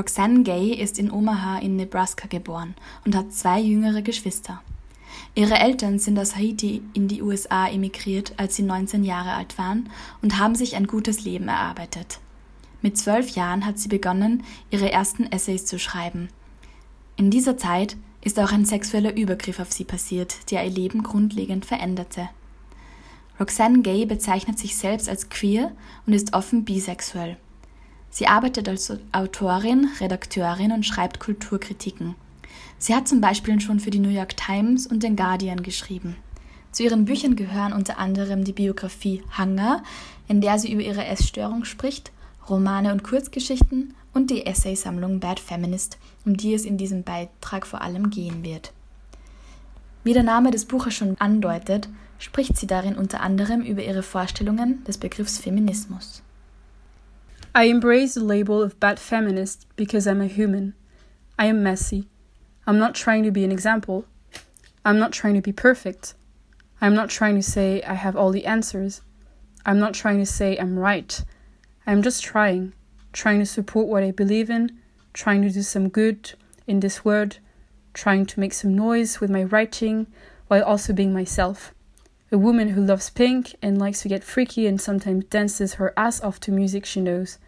Roxanne Gay ist in Omaha in Nebraska geboren und hat zwei jüngere Geschwister. Ihre Eltern sind aus Haiti in die USA emigriert, als sie 19 Jahre alt waren und haben sich ein gutes Leben erarbeitet. Mit zwölf Jahren hat sie begonnen, ihre ersten Essays zu schreiben. In dieser Zeit ist auch ein sexueller Übergriff auf sie passiert, der ihr Leben grundlegend veränderte. Roxanne Gay bezeichnet sich selbst als queer und ist offen bisexuell. Sie arbeitet als Autorin, Redakteurin und schreibt Kulturkritiken. Sie hat zum Beispiel schon für die New York Times und den Guardian geschrieben. Zu ihren Büchern gehören unter anderem die Biografie Hunger, in der sie über ihre Essstörung spricht, Romane und Kurzgeschichten und die Essaysammlung Bad Feminist, um die es in diesem Beitrag vor allem gehen wird. Wie der Name des Buches schon andeutet, spricht sie darin unter anderem über ihre Vorstellungen des Begriffs Feminismus. I embrace the label of bad feminist because I'm a human. I am messy. I'm not trying to be an example. I'm not trying to be perfect. I'm not trying to say I have all the answers. I'm not trying to say I'm right. I'm just trying, trying to support what I believe in, trying to do some good in this world, trying to make some noise with my writing while also being myself. A woman who loves pink and likes to get freaky and sometimes dances her ass off to music she knows.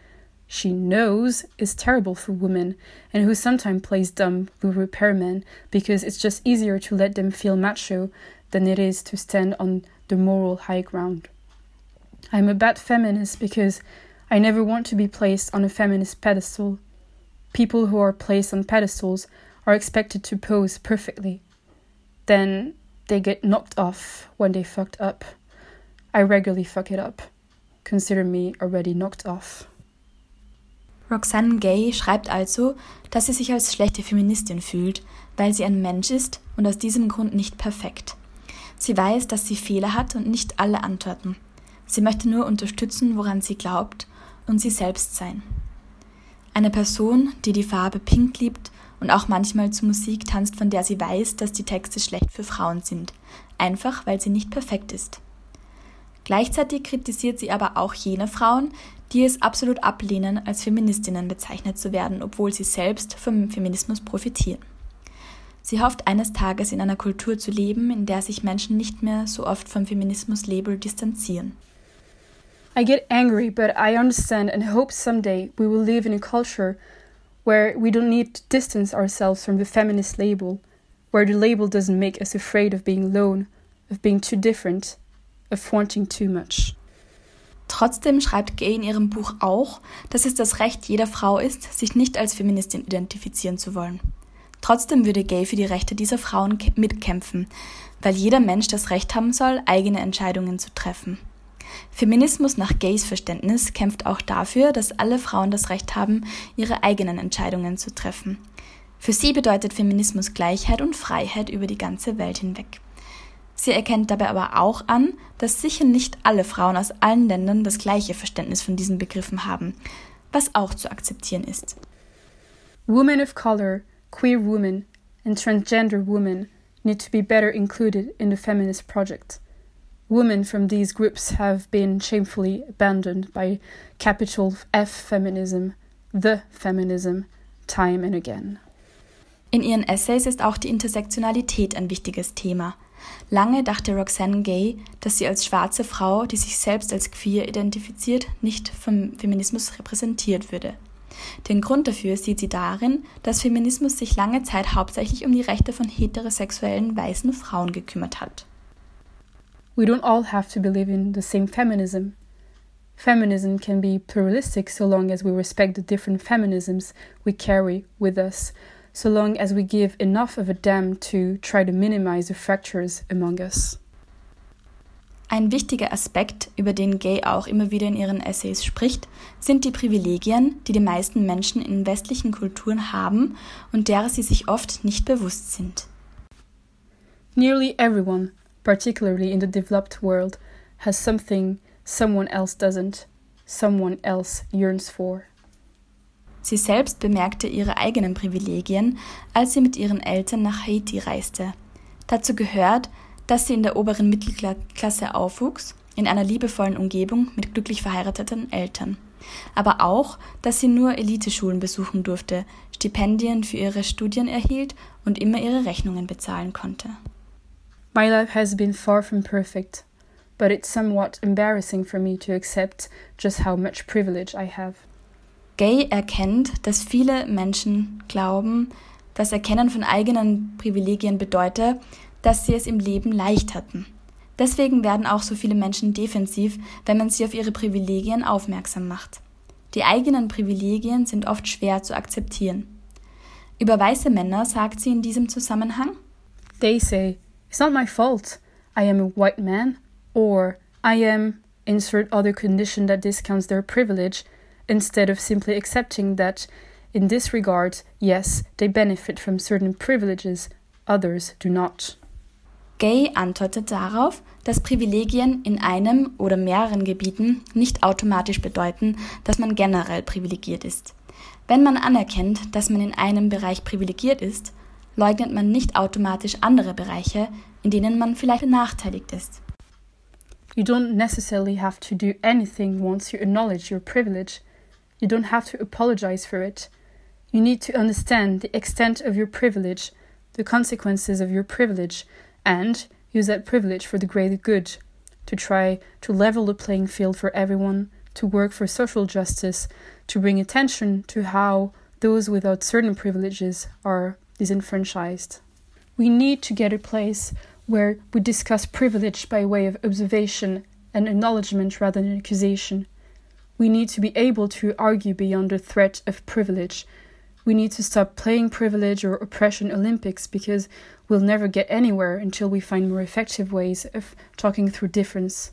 She knows is terrible for women, and who sometimes plays dumb with repairmen because it's just easier to let them feel macho than it is to stand on the moral high ground. I'm a bad feminist because I never want to be placed on a feminist pedestal. People who are placed on pedestals are expected to pose perfectly. Then they get knocked off when they fucked up. I regularly fuck it up. Consider me already knocked off. Roxanne Gay schreibt also, dass sie sich als schlechte Feministin fühlt, weil sie ein Mensch ist und aus diesem Grund nicht perfekt. Sie weiß, dass sie Fehler hat und nicht alle antworten. Sie möchte nur unterstützen, woran sie glaubt und sie selbst sein. Eine Person, die die Farbe Pink liebt und auch manchmal zu Musik tanzt, von der sie weiß, dass die Texte schlecht für Frauen sind, einfach weil sie nicht perfekt ist. Gleichzeitig kritisiert sie aber auch jene Frauen, die es absolut ablehnen, als Feministinnen bezeichnet zu werden, obwohl sie selbst vom Feminismus profitieren. Sie hofft eines Tages in einer Kultur zu leben, in der sich Menschen nicht mehr so oft vom Feminismus-Label distanzieren. I get angry, but I understand and hope someday we will live in a culture where we don't need to distance ourselves from the feminist label, where the label doesn't make us afraid of being alone, of being too different, of wanting too much. Trotzdem schreibt Gay in ihrem Buch auch, dass es das Recht jeder Frau ist, sich nicht als Feministin identifizieren zu wollen. Trotzdem würde Gay für die Rechte dieser Frauen mitkämpfen, weil jeder Mensch das Recht haben soll, eigene Entscheidungen zu treffen. Feminismus nach Gays Verständnis kämpft auch dafür, dass alle Frauen das Recht haben, ihre eigenen Entscheidungen zu treffen. Für sie bedeutet Feminismus Gleichheit und Freiheit über die ganze Welt hinweg. Sie erkennt dabei aber auch an, dass sicher nicht alle Frauen aus allen Ländern das gleiche Verständnis von diesen Begriffen haben, was auch zu akzeptieren ist. Women of color, queer women, and transgender women need to be better included in the feminist project. Women from these groups have been shamefully abandoned by capital F feminism, the feminism, time and again. In ihren Essays ist auch die Intersektionalität ein wichtiges Thema. Lange dachte Roxanne Gay, dass sie als schwarze Frau, die sich selbst als queer identifiziert, nicht vom Feminismus repräsentiert würde. Den Grund dafür sieht sie darin, dass Feminismus sich lange Zeit hauptsächlich um die Rechte von heterosexuellen weißen Frauen gekümmert hat. We don't all have to believe in the same feminism. Feminism can be pluralistic so long as we respect the different feminisms we carry with us, so long as we give enough of a damn to try to minimize the fractures among us. Ein wichtiger Aspekt, über den Gay auch immer wieder in ihren Essays spricht, sind die Privilegien, die die meisten Menschen in westlichen Kulturen haben und derer sie sich oft nicht bewusst sind. Nearly everyone, particularly in the developed world, has something someone else doesn't, someone else yearns for. Sie selbst bemerkte ihre eigenen Privilegien, als sie mit ihren Eltern nach Haiti reiste. Dazu gehört, dass sie in der oberen Mittelklasse aufwuchs, in einer liebevollen Umgebung mit glücklich verheirateten Eltern. aber auch, dass sie nur Eliteschulen besuchen durfte, Stipendien für ihre Studien erhielt und immer ihre Rechnungen bezahlen konnte. My life has been far from perfect, but it's somewhat embarrassing for me to accept just how much privilege I have. Gay erkennt, dass viele Menschen glauben, das Erkennen von eigenen Privilegien bedeutet, dass sie es im Leben leicht hatten. Deswegen werden auch so viele Menschen defensiv, wenn man sie auf ihre Privilegien aufmerksam macht. Die eigenen Privilegien sind oft schwer zu akzeptieren. Über weiße Männer sagt sie in diesem Zusammenhang: They say, it's not my fault. I am a white man, or I am insert other condition that discounts their privilege, instead of simply accepting that in this regard, yes, they benefit from certain privileges, others do not. Gay antwortet darauf, dass Privilegien in einem oder mehreren Gebieten nicht automatisch bedeuten, dass man generell privilegiert ist. Wenn man anerkennt, dass man in einem Bereich privilegiert ist, leugnet man nicht automatisch andere Bereiche, in denen man vielleicht benachteiligt ist. You don't necessarily have to do anything once you acknowledge your privilege. You don't have to apologize for it. You need to understand the extent of your privilege, the consequences of your privilege, and use that privilege for the greater good, to try to level the playing field for everyone, to work for social justice, to bring attention to how those without certain privileges are disenfranchised. We need to get a place where we discuss privilege by way of observation and acknowledgement rather than accusation. We need to be able to argue beyond the threat of privilege we need to stop playing privilege or oppression Olympics because we'll never get anywhere until we find more effective ways of talking through difference.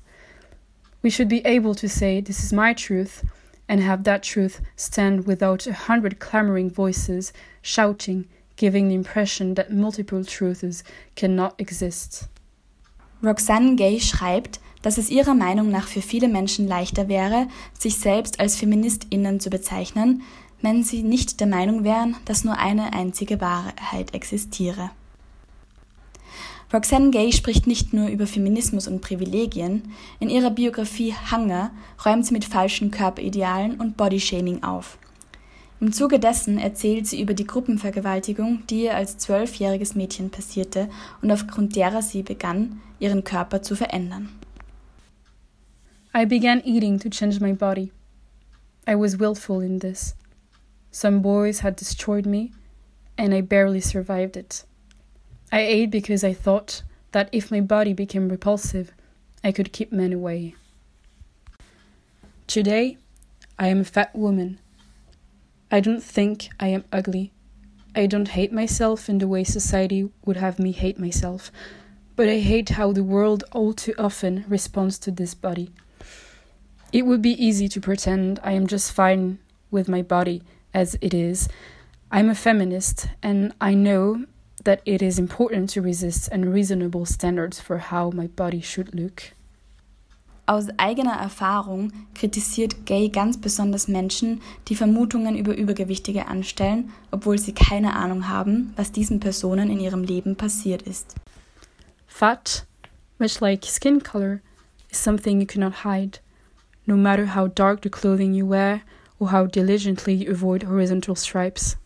We should be able to say, This is my truth, and have that truth stand without a hundred clamoring voices shouting, giving the impression that multiple truths cannot exist. Roxanne Gay schreibt, dass es ihrer Meinung nach für viele Menschen leichter wäre, sich selbst als Feministinnen zu bezeichnen, wenn sie nicht der Meinung wären, dass nur eine einzige Wahrheit existiere. Roxanne Gay spricht nicht nur über Feminismus und Privilegien, in ihrer Biografie Hunger räumt sie mit falschen Körperidealen und Bodyshaming auf. Im Zuge dessen erzählt sie über die Gruppenvergewaltigung, die ihr als zwölfjähriges Mädchen passierte und aufgrund derer sie begann, ihren Körper zu verändern. I began eating to change my body. I was willful in this. Some boys had destroyed me, and I barely survived it. I ate because I thought that if my body became repulsive, I could keep men away. Today, I am a fat woman. I don't think I am ugly. I don't hate myself in the way society would have me hate myself, but I hate how the world all too often responds to this body. It would be easy to pretend I am just fine with my body as it is. I'm a feminist, and I know that it is important to resist unreasonable standards for how my body should look. Aus eigener Erfahrung kritisiert Gay ganz besonders Menschen, die Vermutungen über Übergewichtige anstellen, obwohl sie keine Ahnung haben, was diesen Personen in ihrem Leben passiert ist. Fat, much like skin color, is something you cannot hide. No matter how dark the clothing you wear, or how diligently you avoid horizontal stripes.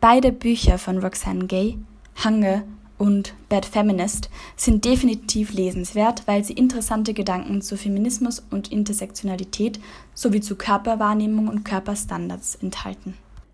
Beide Bücher von Roxane Gay, Hunger und Bad Feminist, sind definitiv lesenswert, weil sie interessante Gedanken zu Feminismus und Intersektionalität sowie zu Körperwahrnehmung und Körperstandards enthalten.